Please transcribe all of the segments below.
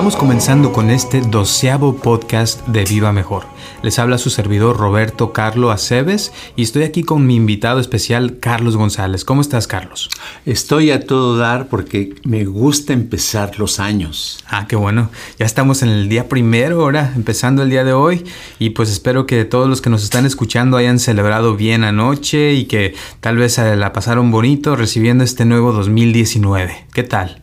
Estamos comenzando con este doceavo podcast de Viva Mejor. Les habla su servidor Roberto Carlo Aceves y estoy aquí con mi invitado especial Carlos González. ¿Cómo estás, Carlos? Estoy a todo dar porque me gusta empezar los años. Ah, qué bueno. Ya estamos en el día primero, ahora empezando el día de hoy y pues espero que todos los que nos están escuchando hayan celebrado bien anoche y que tal vez la pasaron bonito recibiendo este nuevo 2019. ¿Qué tal?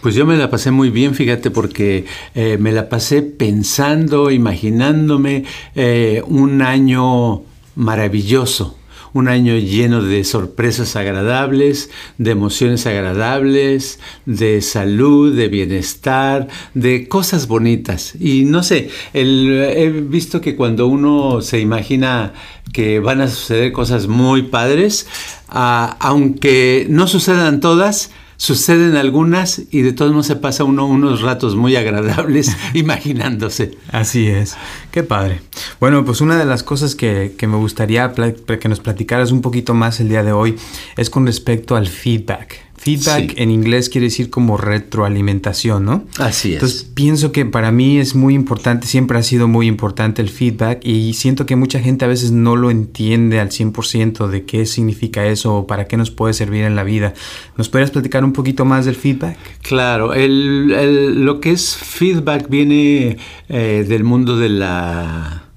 Pues yo me la pasé muy bien, fíjate, porque eh, me la pasé pensando, imaginándome eh, un año maravilloso, un año lleno de sorpresas agradables, de emociones agradables, de salud, de bienestar, de cosas bonitas. Y no sé, he visto que cuando uno se imagina que van a suceder cosas muy padres, ah, aunque no sucedan todas, suceden algunas y de todos modos se pasa uno unos ratos muy agradables imaginándose. Así es, qué padre. Bueno, pues una de las cosas que, que me gustaría que nos platicaras un poquito más el día de hoy es con respecto al feedback. Feedback en inglés quiere decir como retroalimentación, ¿no? Así es. Entonces pienso que para mí es muy importante, siempre ha sido muy importante el feedback y siento que mucha gente a veces no lo entiende al 100% de qué significa eso o para qué nos puede servir en la vida. ¿Nos podrías platicar un poquito más del feedback? Claro, el, lo que es feedback viene eh, del mundo de la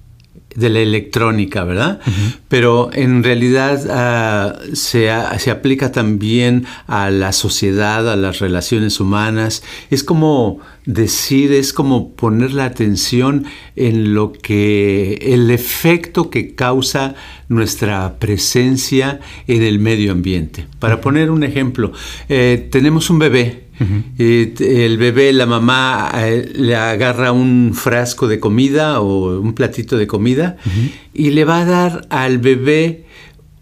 de la electrónica, ¿verdad? Pero en realidad ah, se, se, aplica también a la sociedad, a las relaciones humanas. Es como decir, es como poner la atención en lo que, el efecto que causa nuestra presencia en el medio ambiente. Para poner un ejemplo, eh, tenemos un bebé, el bebé, la mamá eh, le agarra un frasco de comida o un platito de comida y le va a dar al bebé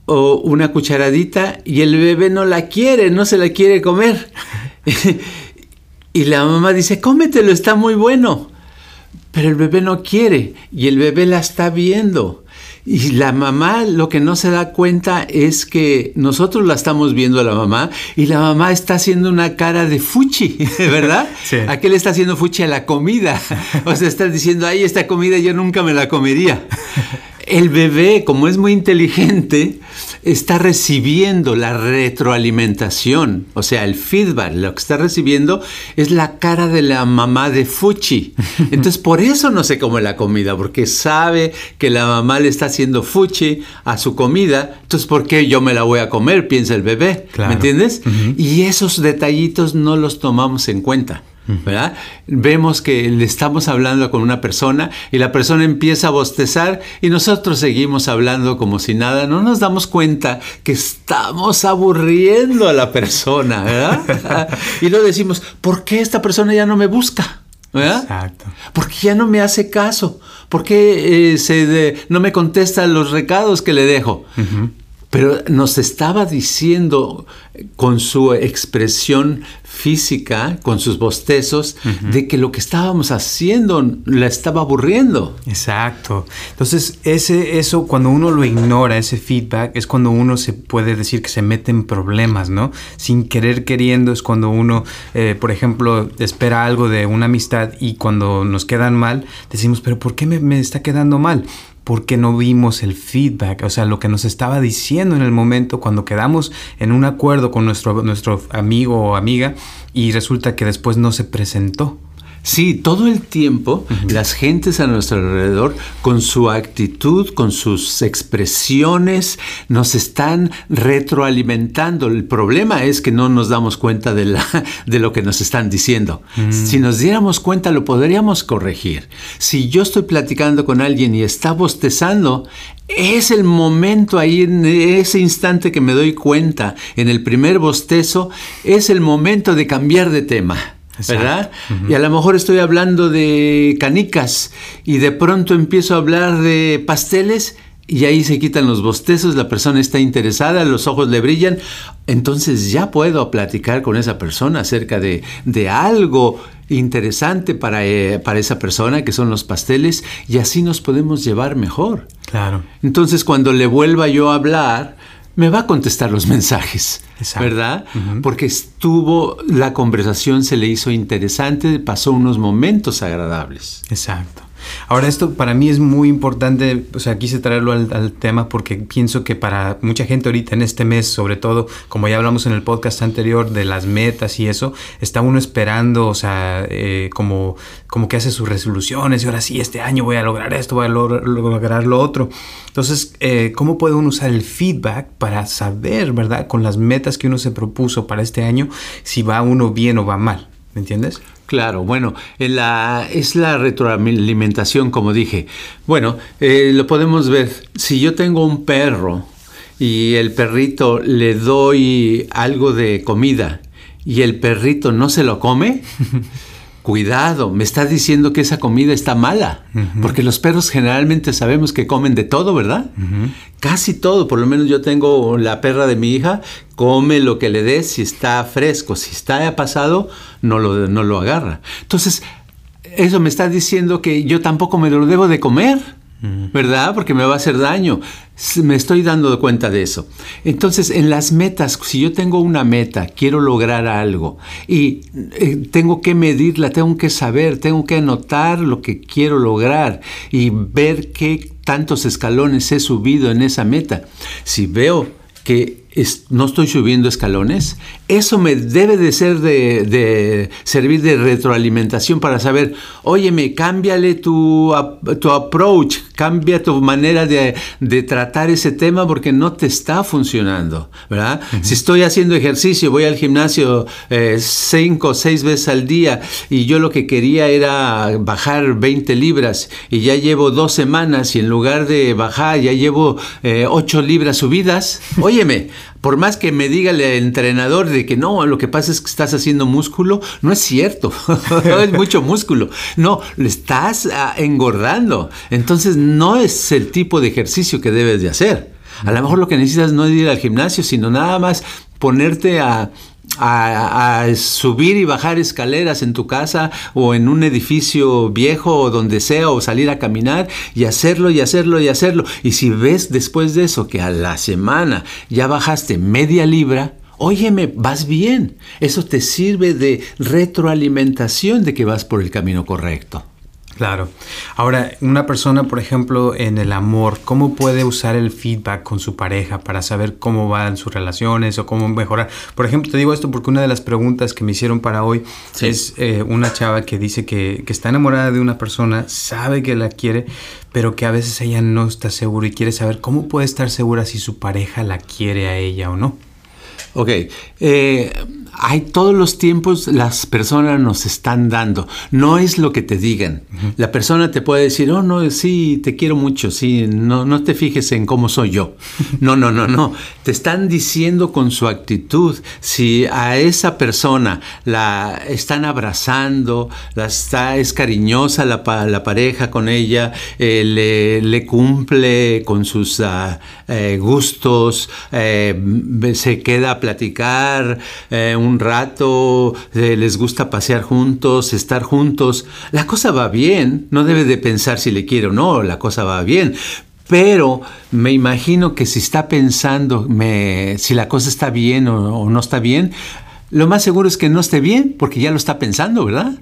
o una cucharadita y el bebé no la quiere, no se la quiere comer. y la mamá dice, cómetelo, está muy bueno. Pero el bebé no quiere y el bebé la está viendo. Y la mamá lo que no se da cuenta es que nosotros la estamos viendo a la mamá y la mamá está haciendo una cara de fuchi, ¿verdad? Sí. ¿A qué le está haciendo fuchi a la comida? O sea, está diciendo, ay, esta comida yo nunca me la comería el bebé, como es muy inteligente, está recibiendo la retroalimentación, o sea, el feedback, lo que está recibiendo es la cara de la mamá de Fuchi. Entonces, por eso no se come la comida, porque sabe que la mamá le está haciendo Fuchi a su comida, entonces, ¿por qué yo me la voy a comer? Piensa el bebé, ¿me entiendes? Y esos detallitos no los tomamos en cuenta. ¿Verdad? Vemos que le estamos hablando con una persona y la persona empieza a bostezar y nosotros seguimos hablando como si nada. No nos damos cuenta que estamos aburriendo a la persona, ¿verdad? y luego decimos, ¿por qué esta persona ya no me busca? ¿verdad? Exacto. Porque ya no me hace caso. ¿Por qué eh, se no me contesta los recados que le dejo? Pero nos estaba diciendo con su expresión física, con sus bostezos, de que lo que estábamos haciendo la estaba aburriendo. Exacto. Entonces, ese, eso, cuando uno lo ignora, ese feedback, es cuando uno se puede decir que se mete en problemas, ¿no? Sin querer queriendo es cuando uno, eh, por ejemplo, espera algo de una amistad y cuando nos quedan mal, decimos, pero ¿por qué me, me está quedando mal? Porque no vimos el feedback, o sea, lo que nos estaba diciendo en el momento cuando quedamos en un acuerdo con nuestro, nuestro amigo o amiga y resulta que después no se presentó. Sí, todo el tiempo las gentes a nuestro alrededor, con su actitud, con sus expresiones, nos están retroalimentando. El problema es que no nos damos cuenta de, la, de lo que nos están diciendo. Mm. Si nos diéramos cuenta, lo podríamos corregir. Si yo estoy platicando con alguien y está bostezando, es el momento ahí, en ese instante que me doy cuenta, en el primer bostezo, es el momento de cambiar de tema. ¿Verdad? Y a lo mejor estoy hablando de canicas y de pronto empiezo a hablar de pasteles y ahí se quitan los bostezos, la persona está interesada, los ojos le brillan, entonces ya puedo platicar con esa persona acerca de, algo interesante para, eh, para, esa persona, que son los pasteles, y así nos podemos llevar mejor. Claro. Entonces cuando le vuelva yo a hablar, me va a contestar los mensajes, ¿verdad? Porque estuvo, la conversación se le hizo interesante, pasó unos momentos agradables. Exacto. Ahora esto para mí es muy importante, o sea, quise traerlo al, tema porque pienso que para mucha gente ahorita en este mes, sobre todo, como ya hablamos en el podcast anterior de las metas y eso, está uno esperando, o sea, eh, como, como que hace sus resoluciones y ahora sí, este año voy a lograr esto, voy a lograr lo otro. Entonces, eh, ¿cómo puede uno usar el feedback para saber, verdad, con las metas que uno se propuso para este año, si va uno bien o va mal? ¿Me entiendes? Claro, bueno, la, es la retroalimentación, como dije. Bueno, eh, lo podemos ver. Si yo tengo un perro y el perrito le doy algo de comida y el perrito no se lo come, cuidado, me está diciendo que esa comida está mala, porque los perros generalmente sabemos que comen de todo, ¿verdad? Casi todo, por lo menos yo tengo la perra de mi hija, come lo que le des, si está fresco, si está pasado, no lo, no lo agarra. Entonces, eso me está diciendo que yo tampoco me lo debo de comer. ¿Verdad? Porque me va a hacer daño. Me estoy dando cuenta de eso. Entonces, en las metas, si yo tengo una meta, quiero lograr algo y eh, tengo que medirla, tengo que saber, tengo que anotar lo que quiero lograr y ver qué tantos escalones he subido en esa meta. Si veo que no estoy subiendo escalones, eso me debe de ser de, servir de retroalimentación para saber, óyeme, cámbiale tu, tu approach, cambia tu manera de, tratar ese tema porque no te está funcionando, ¿verdad? Si estoy haciendo ejercicio, voy al gimnasio eh, cinco o seis veces al día y yo lo que quería era bajar 20 libras y ya llevo dos semanas y en lugar de bajar ya llevo eh, ocho libras subidas, óyeme, por más que me diga el entrenador de que no, lo que pasa es que estás haciendo músculo, no es cierto, es mucho músculo, no, le estás ah, engordando, entonces no es el tipo de ejercicio que debes de hacer. A lo mejor lo que necesitas no es ir al gimnasio, sino nada más ponerte a, a, subir y bajar escaleras en tu casa o en un edificio viejo o donde sea o salir a caminar y hacerlo y hacerlo y hacerlo. Y si ves después de eso que a la semana ya bajaste media libra, óyeme, vas bien. Eso te sirve de retroalimentación de que vas por el camino correcto. Claro. Ahora, una persona, por ejemplo, en el amor, ¿cómo puede usar el feedback con su pareja para saber cómo van sus relaciones o cómo mejorar? Por ejemplo, te digo esto porque una de las preguntas que me hicieron para hoy es eh, una chava que dice que, que, está enamorada de una persona, sabe que la quiere, pero que a veces ella no está segura y quiere saber cómo puede estar segura si su pareja la quiere a ella o no. Ok, eh, hay todos los tiempos las personas nos están dando, no es lo que te digan. La persona te puede decir, oh, no, sí, te quiero mucho, sí, no, no te fijes en cómo soy yo. No, no, no, no. Te están diciendo con su actitud, si a esa persona la están abrazando, la está, es cariñosa la, la pareja con ella, eh, le, cumple con sus eh, gustos, se queda platicar eh, un rato, eh, les gusta pasear juntos, estar juntos. La cosa va bien, no debe de pensar si le quiere o no, la cosa va bien. Pero me imagino que si está pensando me, si la cosa está bien o, no está bien, lo más seguro es que no esté bien porque ya lo está pensando, ¿verdad?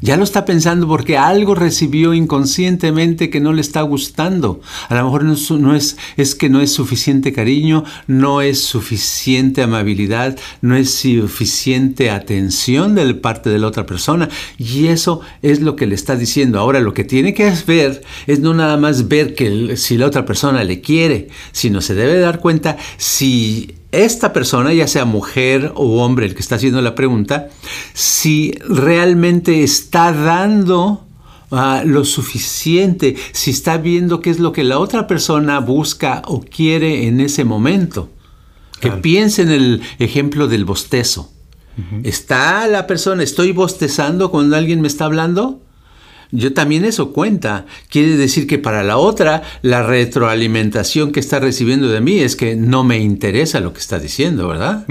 Ya lo está pensando porque algo recibió inconscientemente que no le está gustando. A lo mejor no es, es, que no es suficiente cariño, no es suficiente amabilidad, no es suficiente atención de parte de la otra persona. Y eso es lo que le está diciendo. Ahora lo que tiene que ver es no nada más ver que si la otra persona le quiere, sino se debe dar cuenta si esta persona, ya sea mujer o hombre el que está haciendo la pregunta, si realmente está dando ah, lo suficiente, si está viendo qué es lo que la otra persona busca o quiere en ese momento. Que piense en el ejemplo del bostezo. ¿Está la persona, estoy bostezando cuando alguien me está hablando? Yo también eso cuenta. Quiere decir que para la otra, la retroalimentación que está recibiendo de mí es que no me interesa lo que está diciendo, ¿verdad?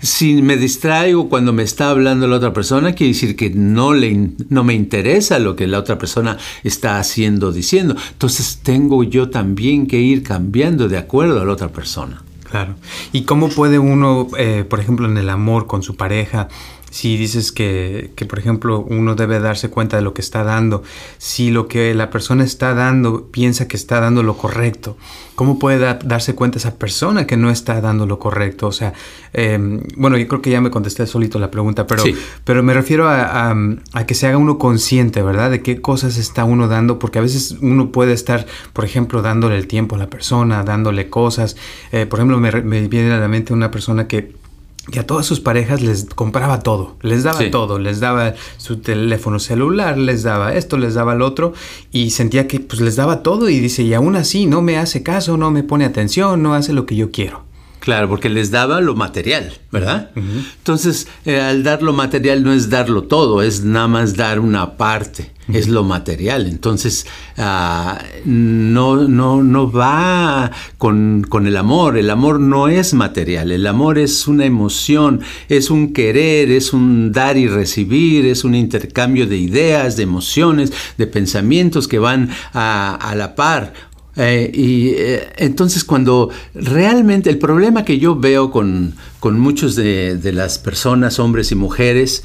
Si me distraigo cuando me está hablando la otra persona, quiere decir que no, le, no me interesa lo que la otra persona está haciendo, diciendo. Entonces tengo yo también que ir cambiando de acuerdo a la otra persona. Claro. ¿Y cómo puede uno, eh, por ejemplo, en el amor con su pareja, si dices que, que, por ejemplo, uno debe darse cuenta de lo que está dando, si lo que la persona está dando piensa que está dando lo correcto, ¿cómo puede darse cuenta esa persona que no está dando lo correcto? O sea, em, bueno, yo creo que ya me contesté solito la pregunta, pero, pero me refiero a, a, que se haga uno consciente, ¿verdad? De qué cosas está uno dando, porque a veces uno puede estar, por ejemplo, dándole el tiempo a la persona, dándole cosas. Eh, por ejemplo, me, me viene a la mente una persona que que a todas sus parejas les compraba todo, les daba todo, les daba su teléfono celular, les daba esto, les daba lo otro. Y sentía que pues les daba todo. Y dice, y aún así no me hace caso, no me pone atención, no hace lo que yo quiero. Claro, porque les daba lo material, ¿verdad? Entonces, eh, al dar lo material no es darlo todo, es nada más dar una parte, es lo material. Entonces, ah, no, no, no va con, con, el amor, el amor no es material, el amor es una emoción, es un querer, es un dar y recibir, es un intercambio de ideas, de emociones, de pensamientos que van a, a la par. Eh, y eh, entonces cuando realmente el problema que yo veo con, con muchos de, las personas, hombres y mujeres,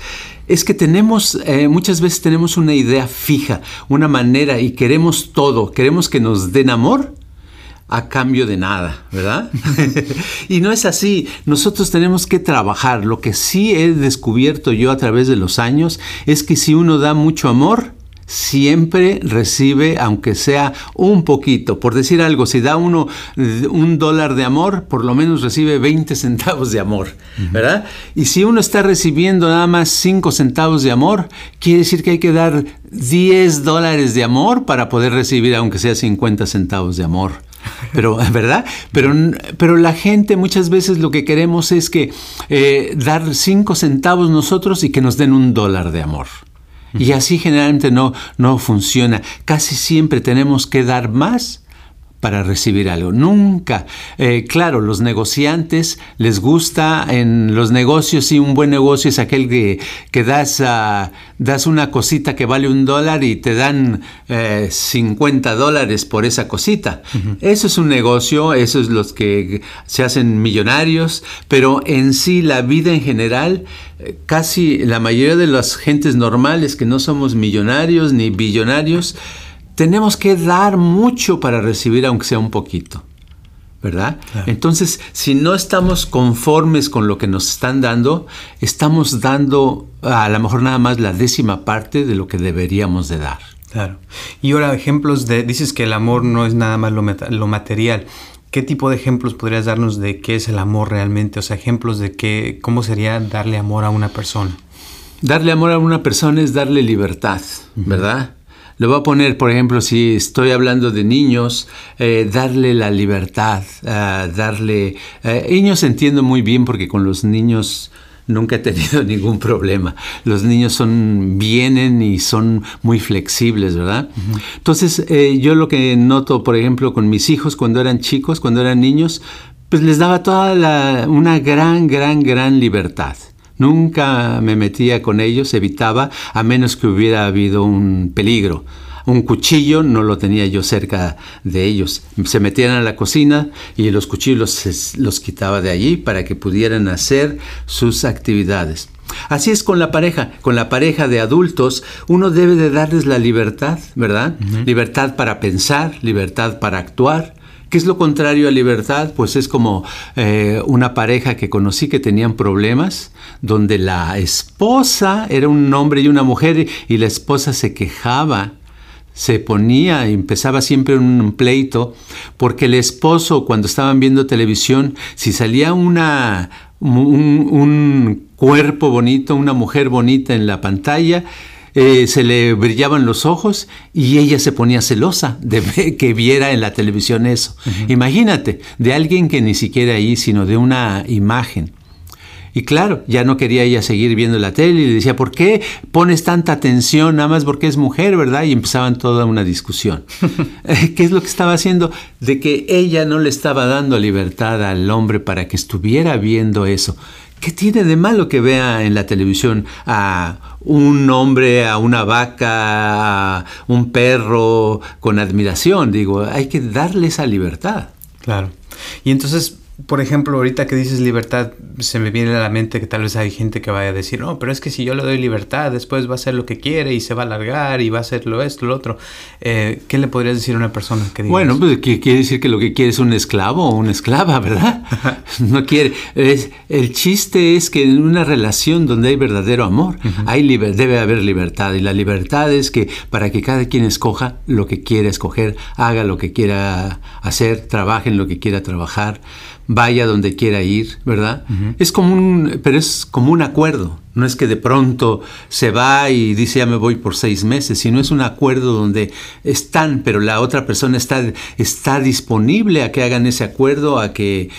es que tenemos, eh, muchas veces tenemos una idea fija, una manera y queremos todo, queremos que nos den amor a cambio de nada, ¿verdad? y no es así, nosotros tenemos que trabajar. Lo que sí he descubierto yo a través de los años es que si uno da mucho amor, siempre recibe, aunque sea un poquito. Por decir algo, si da uno un dólar de amor, por lo menos recibe 20 centavos de amor, ¿verdad? Y si uno está recibiendo nada más 5 centavos de amor, quiere decir que hay que dar 10 dólares de amor para poder recibir, aunque sea 50 centavos de amor. Pero, ¿verdad? Pero, pero la gente muchas veces lo que queremos es que eh, dar 5 centavos nosotros y que nos den un dólar de amor. Y así generalmente no, no funciona. Casi siempre tenemos que dar más para recibir algo. Nunca. Eh, claro, los negociantes les gusta en los negocios, y un buen negocio es aquel que, que das, das una cosita que vale un dólar y te dan 50 eh, dólares por esa cosita. Eso es un negocio, eso es los que se hacen millonarios, pero en sí la vida en general casi la mayoría de las gentes normales que no somos millonarios ni billonarios, tenemos que dar mucho para recibir aunque sea un poquito. ¿Verdad? Entonces, si no estamos conformes con lo que nos están dando, estamos dando a lo mejor nada más la décima parte de lo que deberíamos de dar. Claro. Y ahora ejemplos de, dices que el amor no es nada más lo, lo material. ¿Qué tipo de ejemplos podrías darnos de qué es el amor realmente? O sea, ejemplos de qué, cómo sería darle amor a una persona. Darle amor a una persona es darle libertad, ¿verdad? Le voy a poner, por ejemplo, si estoy hablando de niños, eh, darle la libertad, uh, darle... Eh, niños entiendo muy bien porque con los niños nunca he tenido ningún problema. Los niños son, vienen y son muy flexibles, ¿verdad? Entonces, eh, yo lo que noto, por ejemplo, con mis hijos cuando eran chicos, cuando eran niños, pues les daba toda la, una gran, gran, gran libertad. Nunca me metía con ellos, evitaba, a menos que hubiera habido un peligro. un cuchillo no lo tenía yo cerca de ellos. Se metían a la cocina y los cuchillos los quitaba de allí para que pudieran hacer sus actividades. Así es con la pareja, con la pareja de adultos, uno debe de darles la libertad, ¿verdad? Libertad para pensar, libertad para actuar. ¿Qué es lo contrario a libertad? Pues es como eh, una pareja que conocí que tenían problemas, donde la esposa era un hombre y una mujer y la esposa se quejaba se ponía, empezaba siempre un pleito, porque el esposo cuando estaban viendo televisión, si salía una, un, cuerpo bonito, una mujer bonita en la pantalla, eh, se le brillaban los ojos y ella se ponía celosa de que viera en la televisión eso. Imagínate, de alguien que ni siquiera ahí, sino de una imagen. Y claro, ya no quería ella seguir viendo la tele y le decía, ¿por qué pones tanta atención nada más porque es mujer, verdad? Y empezaban toda una discusión. ¿Qué es lo que estaba haciendo? De que ella no le estaba dando libertad al hombre para que estuviera viendo eso. ¿Qué tiene de malo que vea en la televisión a un hombre, a una vaca, a un perro con admiración? Digo, hay que darle esa libertad. Claro. Y entonces, por ejemplo, ahorita que dices libertad, se me viene a la mente que tal vez hay gente que vaya a decir, no, pero es que si yo le doy libertad, después va a hacer lo que quiere y se va a alargar y va a hacer lo esto, lo otro. Eh, ¿Qué le podrías decir a una persona que diga Bueno, pues quiere decir que lo que quiere es un esclavo o una esclava, ¿verdad? no quiere. Es, el chiste es que en una relación donde hay verdadero amor, hay debe haber libertad. Y la libertad es que para que cada quien escoja lo que quiera escoger, haga lo que quiera hacer, trabaje en lo que quiera trabajar vaya donde quiera ir, ¿verdad? Es como un, pero es como un acuerdo. No es que de pronto se va y dice ya me voy por seis meses, sino es un acuerdo donde están, pero la otra persona está, está disponible a que hagan ese acuerdo, a que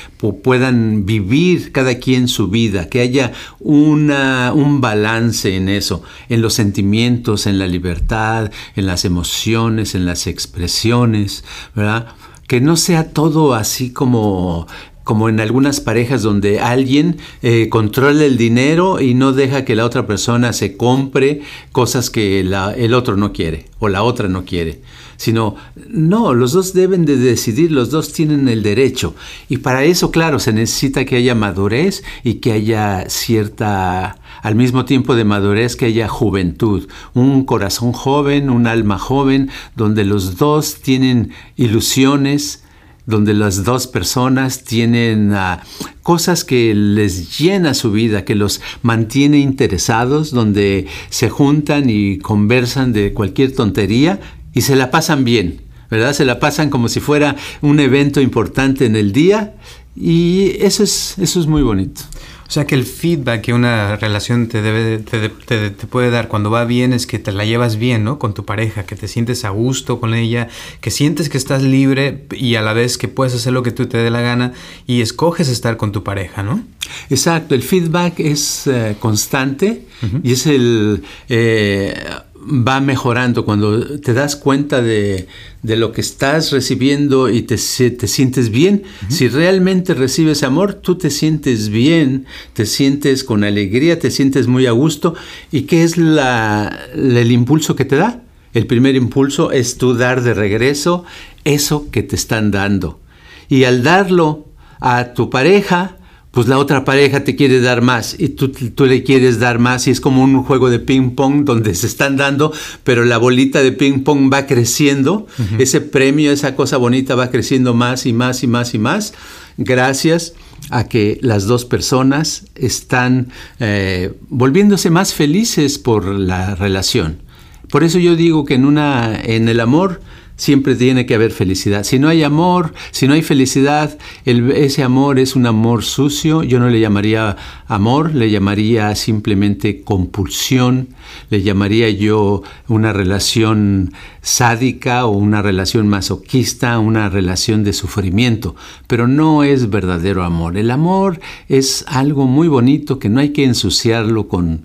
puedan vivir cada quien su vida, que haya una, un balance en eso, en los sentimientos, en la libertad, en las emociones, en las expresiones, ¿verdad? que no sea todo así como como en algunas parejas donde alguien eh, controla el dinero y no deja que la otra persona se compre cosas que el otro no quiere o la otra no quiere, sino, no, los dos deben de decidir, los dos tienen el derecho. Y para eso, claro, se necesita que haya madurez y que haya cierta, al mismo tiempo de madurez, que haya juventud, un corazón joven, un alma joven, donde los dos tienen ilusiones, donde las dos personas tienen ah, cosas que les llena su vida, que los mantiene interesados, donde se juntan y conversan de cualquier tontería y se la pasan bien, ¿verdad? Se la pasan como si fuera un evento importante en el día y eso es, eso es muy bonito. O sea que el feedback que una relación te, debe, te, te, puede dar cuando va bien es que te la llevas bien, ¿no? Con tu pareja, que te sientes a gusto con ella, que sientes que estás libre y a la vez que puedes hacer lo que tú te dé la gana y escoges estar con tu pareja, ¿no? Exacto, el feedback es eh, constante y es el... Eh, va mejorando cuando te das cuenta de, lo que estás recibiendo y te, te sientes bien. Si realmente recibes amor, tú te sientes bien, te sientes con alegría, te sientes muy a gusto. ¿Y qué es la, el impulso que te da? El primer impulso es tú dar de regreso eso que te están dando. Y al darlo a tu pareja, pues la otra pareja te quiere dar más y tú, tú, le quieres dar más y es como un juego de ping pong donde se están dando, pero la bolita de ping pong va creciendo, ese premio, esa cosa bonita va creciendo más y más y más y más, gracias a que las dos personas están eh, volviéndose más felices por la relación. Por eso yo digo que en, una, en el amor siempre tiene que haber felicidad. Si no hay amor, si no hay felicidad, ese amor es un amor sucio. Yo no le llamaría amor, le llamaría simplemente compulsión, le llamaría yo una relación sádica o una relación masoquista, una relación de sufrimiento, pero no es verdadero amor. El amor es algo muy bonito que no hay que ensuciarlo con,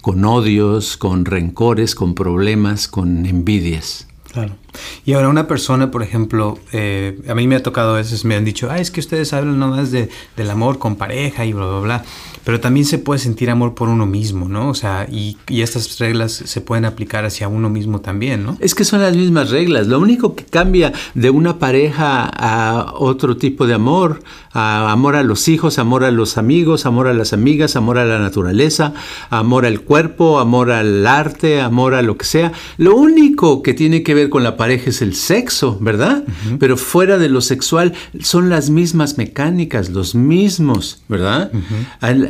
con odios, con rencores, con problemas, con envidias. Claro. Y ahora una persona, por ejemplo, eh, a mí me ha tocado a veces, me han dicho, ah, es que ustedes hablan nomás de, del amor con pareja y bla, bla, bla. Pero también se puede sentir amor por uno mismo, ¿no? O sea, y, y, estas reglas se pueden aplicar hacia uno mismo también, ¿no? Es que son las mismas reglas. Lo único que cambia de una pareja a otro tipo de amor, a amor a los hijos, amor a los amigos, amor a las amigas, amor a la naturaleza, amor al cuerpo, amor al arte, amor a lo que sea. Lo único que tiene que ver con la pareja es el sexo, ¿verdad? Pero fuera de lo sexual son las mismas mecánicas, los mismos, ¿verdad?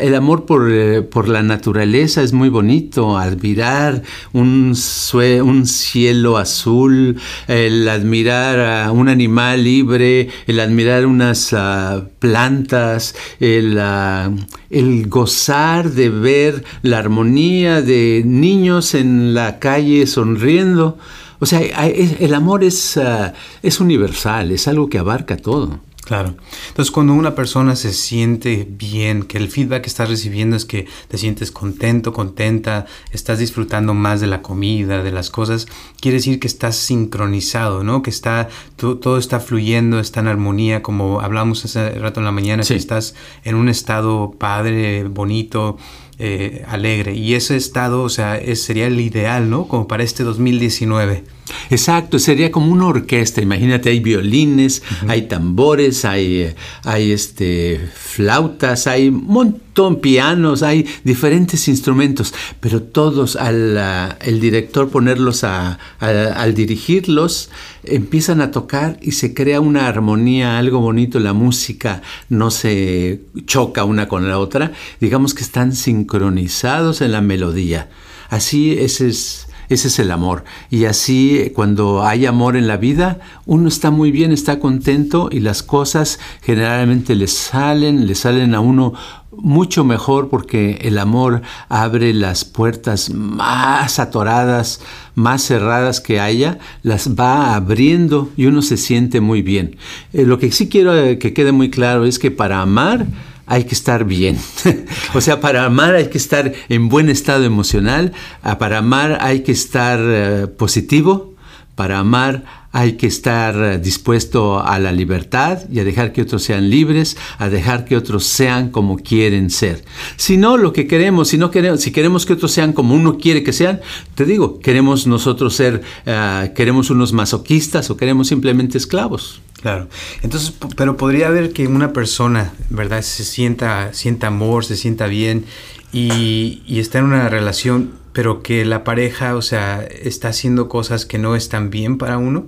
El, amor por, eh, por, la naturaleza es muy bonito, admirar un, un cielo azul, el admirar a un animal libre, el admirar unas uh, plantas, el, uh, el gozar de ver la armonía de niños en la calle sonriendo. O sea, el amor es, uh, es universal, es algo que abarca todo. Claro. Entonces, cuando una persona se siente bien, que el feedback que estás recibiendo es que te sientes contento, contenta, estás disfrutando más de la comida, de las cosas, quiere decir que estás sincronizado, ¿no? Que está todo, está fluyendo, está en armonía, como hablamos hace rato en la mañana, que estás en un estado padre, bonito, eh, alegre. Y ese estado, o sea, sería el ideal, ¿no? Como para este 2019. Exacto, sería como una orquesta. Imagínate, hay violines, hay tambores, hay, hay este, flautas, hay un montón pianos, hay diferentes instrumentos, pero todos al el director ponerlos a, al dirigirlos empiezan a tocar y se crea una armonía, algo bonito. La música no se choca una con la otra. Digamos que están sincronizados en la melodía. Así ese es ese es el amor. Y así cuando hay amor en la vida, uno está muy bien, está contento y las cosas generalmente le salen, le salen a uno mucho mejor porque el amor abre las puertas más atoradas, más cerradas que haya, las va abriendo y uno se siente muy bien. Eh, lo que sí quiero que quede muy claro es que para amar, hay que estar bien. o sea, para amar hay que estar en buen estado emocional, ah, para amar hay que estar eh, positivo, para amar hay que estar eh, dispuesto a la libertad y a dejar que otros sean libres, a dejar que otros sean como quieren ser. Si no, lo que queremos, si no queremos, si queremos que otros sean como uno quiere que sean, te digo, queremos nosotros ser, ah, queremos unos masoquistas o queremos simplemente esclavos. Claro. Entonces, pero podría haber que una persona, ¿verdad? Se sienta, sienta amor, se sienta bien y, y, está en una relación, pero que la pareja, o sea, está haciendo cosas que no están bien para uno.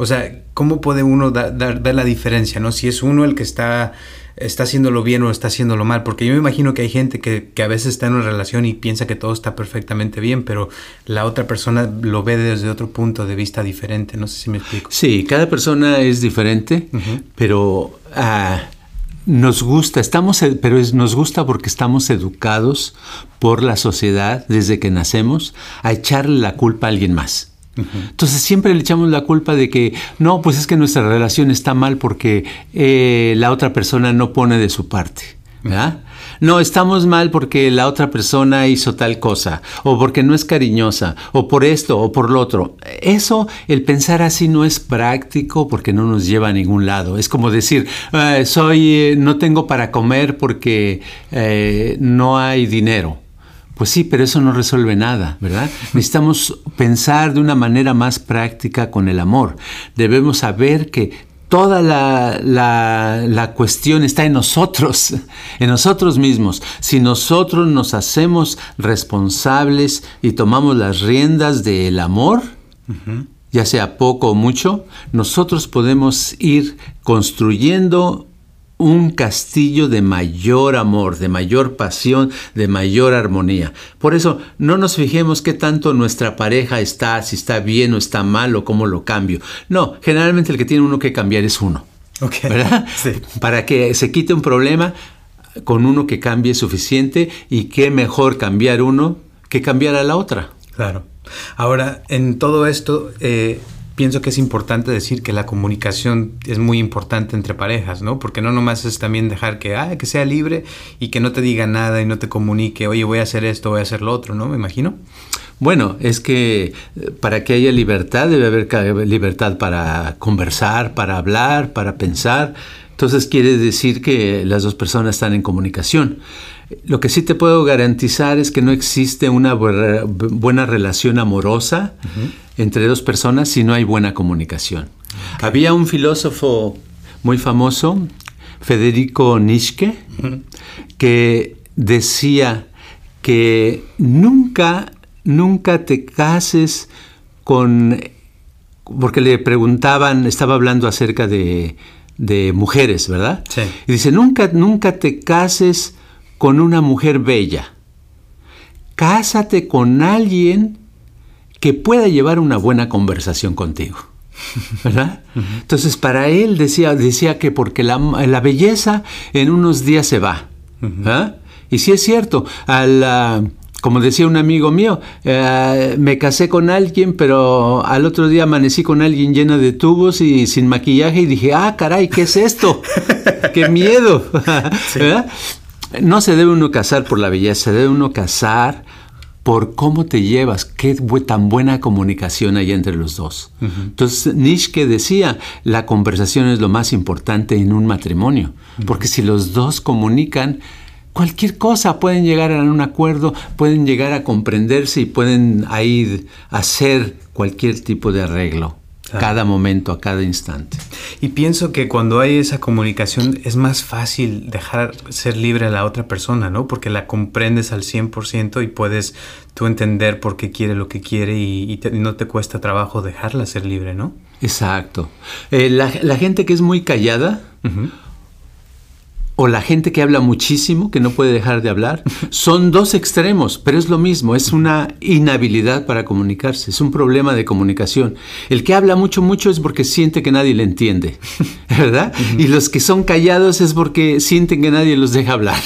O sea, ¿cómo puede uno dar, ver la diferencia, no? Si es uno el que está está haciéndolo bien o está haciéndolo mal, porque yo me imagino que hay gente que, a veces está en una relación y piensa que todo está perfectamente bien, pero la otra persona lo ve desde otro punto de vista diferente, no sé si me explico. Sí, cada persona es diferente, pero ah, nos gusta, estamos, pero nos gusta porque estamos educados por la sociedad desde que nacemos a echarle la culpa a alguien más. Entonces siempre le echamos la culpa de que no, pues es que nuestra relación está mal porque eh, la otra persona no pone de su parte. ¿verdad? No, estamos mal porque la otra persona hizo tal cosa, o porque no es cariñosa, o por esto, o por lo otro. Eso, el pensar así no es práctico porque no nos lleva a ningún lado. Es como decir, eh, soy, eh, no tengo para comer porque no hay dinero. Pues sí, pero eso no resuelve nada, ¿verdad? Necesitamos pensar de una manera más práctica con el amor. Debemos saber que toda la, cuestión está en nosotros, en nosotros mismos. Si nosotros nos hacemos responsables y tomamos las riendas del amor, ya sea poco o mucho, nosotros podemos ir construyendo un castillo de mayor amor, de mayor pasión, de mayor armonía. Por eso no nos fijemos qué tanto nuestra pareja está, si está bien o está mal o cómo lo cambio. No, generalmente el que tiene uno que cambiar es uno. ¿Verdad? Sí. Para que se quite un problema con uno que cambie suficiente y qué mejor cambiar uno que cambiar a la otra. Claro. Ahora, en todo esto, eh, pienso que es importante decir que la comunicación es muy importante entre parejas, ¿no? Porque no nomás es también dejar que, ah, que sea libre y que no te diga nada y no te comunique, oye, voy a hacer esto, voy a hacer lo otro, ¿no? Me imagino. Bueno, es que eh, para que haya libertad debe haber libertad para conversar, para hablar, para pensar. Entonces quiere decir que las dos personas están en comunicación. Lo que sí te puedo garantizar es que no existe una buena relación amorosa entre dos personas si no hay buena comunicación. Había un filósofo muy famoso, Federico Nietzsche, que decía que nunca, nunca te cases con... Porque le preguntaban, estaba hablando acerca de, de mujeres, ¿verdad? Sí. Y dice, nunca, nunca te cases con una mujer bella. Cásate con alguien que pueda llevar una buena conversación contigo. ¿Verdad? Entonces, para él decía, decía que porque la, belleza en unos días se va. Y sí es cierto, como decía un amigo mío, eh, me casé con alguien, pero al otro día amanecí con alguien llena de tubos y sin maquillaje y dije, ah, caray, ¿qué es esto? ¡Qué miedo! No se debe uno casar por la belleza, se debe uno casar por cómo te llevas, qué tan buena comunicación hay entre los dos. Entonces, Nietzsche decía, la conversación es lo más importante en un matrimonio, porque si los dos comunican, cualquier cosa pueden llegar a un acuerdo, pueden llegar a comprenderse y pueden ahí hacer cualquier tipo de arreglo cada momento, a cada instante. Y pienso que cuando hay esa comunicación es más fácil dejar ser libre a la otra persona, ¿no? Porque la comprendes al 100% y puedes tú entender por qué quiere lo que quiere y, no te cuesta trabajo dejarla ser libre, ¿no? Exacto. Eh, la, gente que es muy callada, o la gente que habla muchísimo, que no puede dejar de hablar, son dos extremos, pero es lo mismo, es una inhabilidad para comunicarse, es un problema de comunicación. El que habla mucho, mucho es porque siente que nadie le entiende, ¿verdad? Y los que son callados es porque sienten que nadie los deja hablar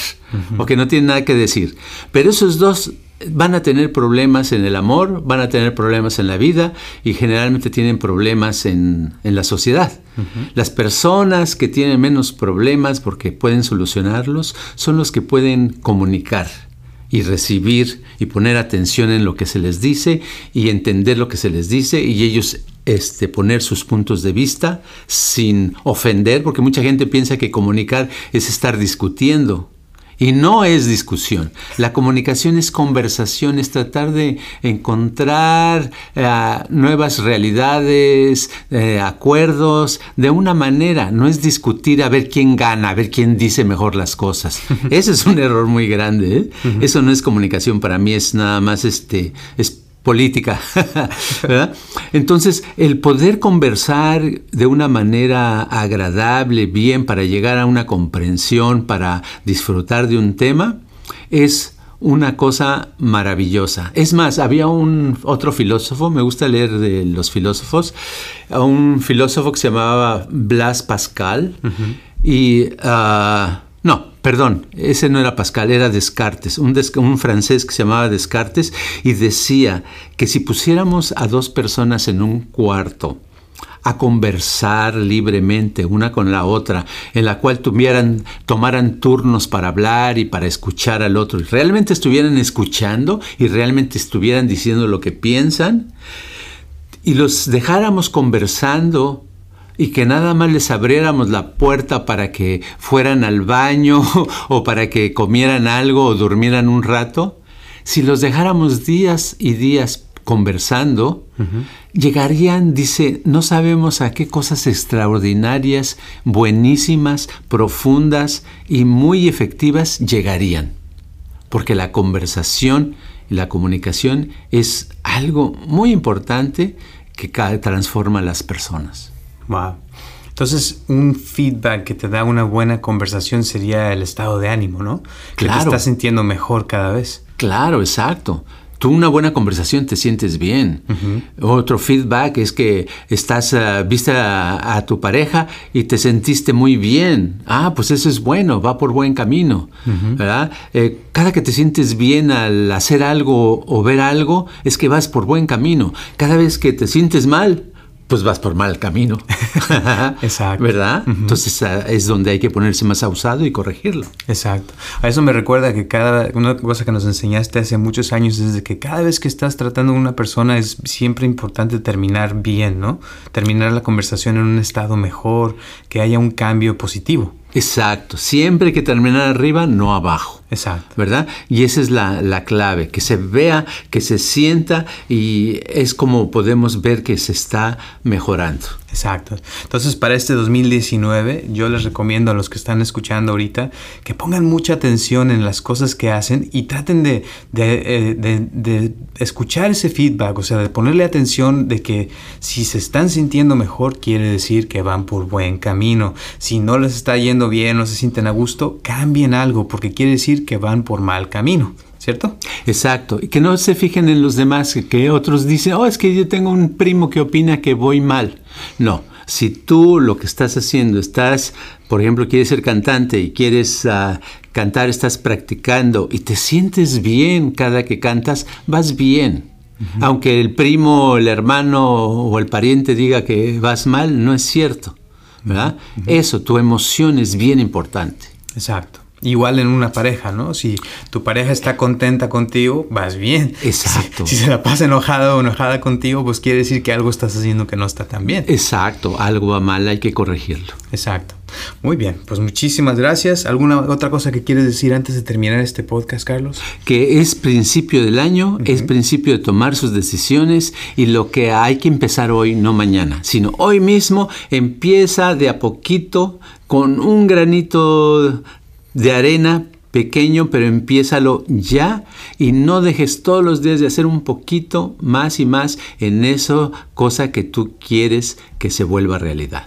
o que no tienen nada que decir. Pero esos dos van a tener problemas en el amor, van a tener problemas en la vida y generalmente tienen problemas en, la sociedad. Las personas que tienen menos problemas porque pueden solucionarlos son los que pueden comunicar y recibir y poner atención en lo que se les dice y entender lo que se les dice y ellos este, poner sus puntos de vista sin ofender, porque mucha gente piensa que comunicar es estar discutiendo y no es discusión. La comunicación es conversación, es tratar de encontrar eh, nuevas realidades, eh, acuerdos, de una manera. No es discutir a ver quién gana, a ver quién dice mejor las cosas. Ese es un error muy grande. ¿eh? Eso no es comunicación para mí, es nada más este, política. Entonces, el poder conversar de una manera agradable, bien, para llegar a una comprensión, para disfrutar de un tema, es una cosa maravillosa. Es más, había un otro filósofo, me gusta leer de los filósofos, un filósofo que se llamaba Blas Pascal, y ah, no, perdón, ese no era Pascal, era Descartes, un, francés que se llamaba Descartes y decía que si pusiéramos a dos personas en un cuarto a conversar libremente una con la otra, en la cual tuvieran, tomaran turnos para hablar y para escuchar al otro, y realmente estuvieran escuchando y realmente estuvieran diciendo lo que piensan, y los dejáramos conversando y que nada más les abriéramos la puerta para que fueran al baño o para que comieran algo o durmieran un rato, si los dejáramos días y días conversando, llegarían, dice, no sabemos a qué cosas extraordinarias, buenísimas, profundas y muy efectivas llegarían. Porque la conversación y la comunicación es algo muy importante que transforma a las personas. Wow. Entonces, un feedback que te da una buena conversación sería el estado de ánimo, ¿no? Que te estás sintiendo mejor cada vez. Claro, exacto. Tú una buena conversación te sientes bien. Otro feedback es que estás, uh, viste a, tu pareja y te sentiste muy bien. Ah, pues eso es bueno, va por buen camino. ¿verdad? Eh, cada que te sientes bien al hacer algo o ver algo, es que vas por buen camino. Cada vez que te sientes mal, pues vas por mal camino. Exacto. ¿Verdad? Entonces ah, es donde hay que ponerse más abusado y corregirlo. Exacto. A eso me recuerda que cada una cosa que nos enseñaste hace muchos años es de que cada vez que estás tratando con una persona es siempre importante terminar bien, ¿no? Terminar la conversación en un estado mejor, que haya un cambio positivo. Exacto. Siempre hay que terminar arriba, no abajo. Exacto. ¿Verdad? Y esa es la, la, clave, que se vea, que se sienta y es como podemos ver que se está mejorando. Exacto. Entonces, para este 2019, yo les recomiendo a los que están escuchando ahorita que pongan mucha atención en las cosas que hacen y traten de, eh, de, de, escuchar ese feedback, o sea, de ponerle atención de que si se están sintiendo mejor, quiere decir que van por buen camino. Si no les está yendo bien, no se sienten a gusto, cambien algo, porque quiere decir que van por mal camino. ¿Cierto? Exacto. Y que no se fijen en los demás, que otros dicen, oh, es que yo tengo un primo que opina que voy mal. No, si tú lo que estás haciendo, estás, por ejemplo, quieres ser cantante y quieres uh, cantar, estás practicando y te sientes bien cada que cantas, vas bien. Uh -huh. Aunque el primo, el hermano o el pariente diga que vas mal, no es cierto. ¿verdad? Uh -huh. Eso, tu emoción es bien importante. Exacto. Igual en una pareja, ¿no? Si tu pareja está contenta contigo, vas bien. Exacto. Si, si, se la pasa enojada o enojada contigo, pues quiere decir que algo estás haciendo que no está tan bien. Exacto, algo va mal, hay que corregirlo. Exacto. Muy bien, pues muchísimas gracias. ¿Alguna otra cosa que quieres decir antes de terminar este podcast, Carlos? Que es principio del año, uh -huh. es principio de tomar sus decisiones y lo que hay que empezar hoy, no mañana, sino hoy mismo empieza de a poquito con un granito de arena pequeño, pero empiézalo ya y no dejes todos los días de hacer un poquito más y más en eso, cosa que tú quieres que se vuelva realidad.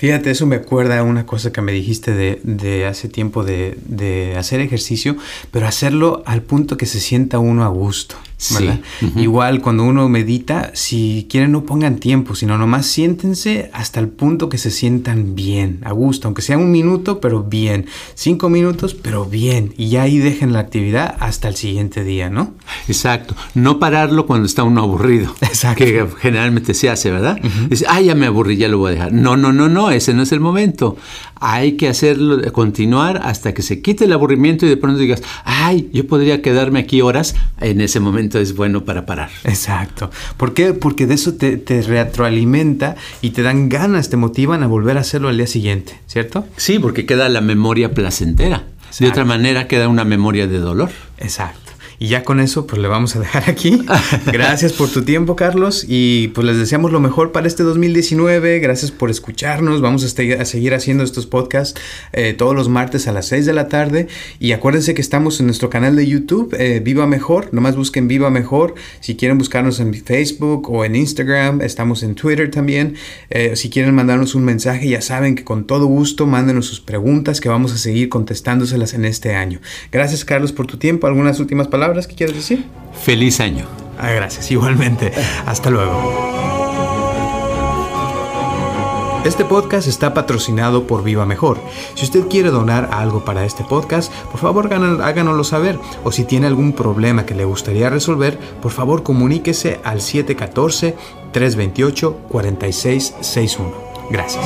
Fíjate, eso me acuerda a una cosa que me dijiste de, de hace tiempo de, de, hacer ejercicio, pero hacerlo al punto que se sienta uno a gusto. ¿verdad? Sí. Uh -huh. Igual cuando uno medita, si quieren no pongan tiempo, sino nomás siéntense hasta el punto que se sientan bien, a gusto, aunque sea un minuto, pero bien, cinco minutos, pero bien, y ya ahí dejen la actividad hasta el siguiente día, ¿no? Exacto, no pararlo cuando está uno aburrido, Exacto. que generalmente se hace, ¿verdad? Uh -huh. Dice, ah, ya me aburrí, ya lo voy a dejar. No, no, no, no, ese no es el momento. Hay que hacerlo, continuar hasta que se quite el aburrimiento y de pronto digas, ay, yo podría quedarme aquí horas, en ese momento es bueno para parar. Exacto. ¿Por qué? Porque de eso te, te, retroalimenta y te dan ganas, te motivan a volver a hacerlo al día siguiente, ¿cierto? Sí, porque queda la memoria placentera. Exacto. De otra manera queda una memoria de dolor. Exacto. Y ya con eso, pues le vamos a dejar aquí. Gracias por tu tiempo, Carlos. Y pues les deseamos lo mejor para este 2019. Gracias por escucharnos. Vamos a, a seguir haciendo estos podcasts eh, todos los martes a las 6 de la tarde. Y acuérdense que estamos en nuestro canal de YouTube, eh, Viva Mejor. Nomás busquen Viva Mejor. Si quieren buscarnos en Facebook o en Instagram, estamos en Twitter también. Eh, si quieren mandarnos un mensaje, ya saben que con todo gusto mándenos sus preguntas que vamos a seguir contestándoselas en este año. Gracias, Carlos, por tu tiempo. ¿Algunas últimas palabras? Palabras que quieres decir? Feliz año. Ah, gracias, igualmente. Hasta luego. Este podcast está patrocinado por Viva Mejor. Si usted quiere donar algo para este podcast, por favor háganoslo saber. O si tiene algún problema que le gustaría resolver, por favor comuníquese al 714-328-4661. Gracias.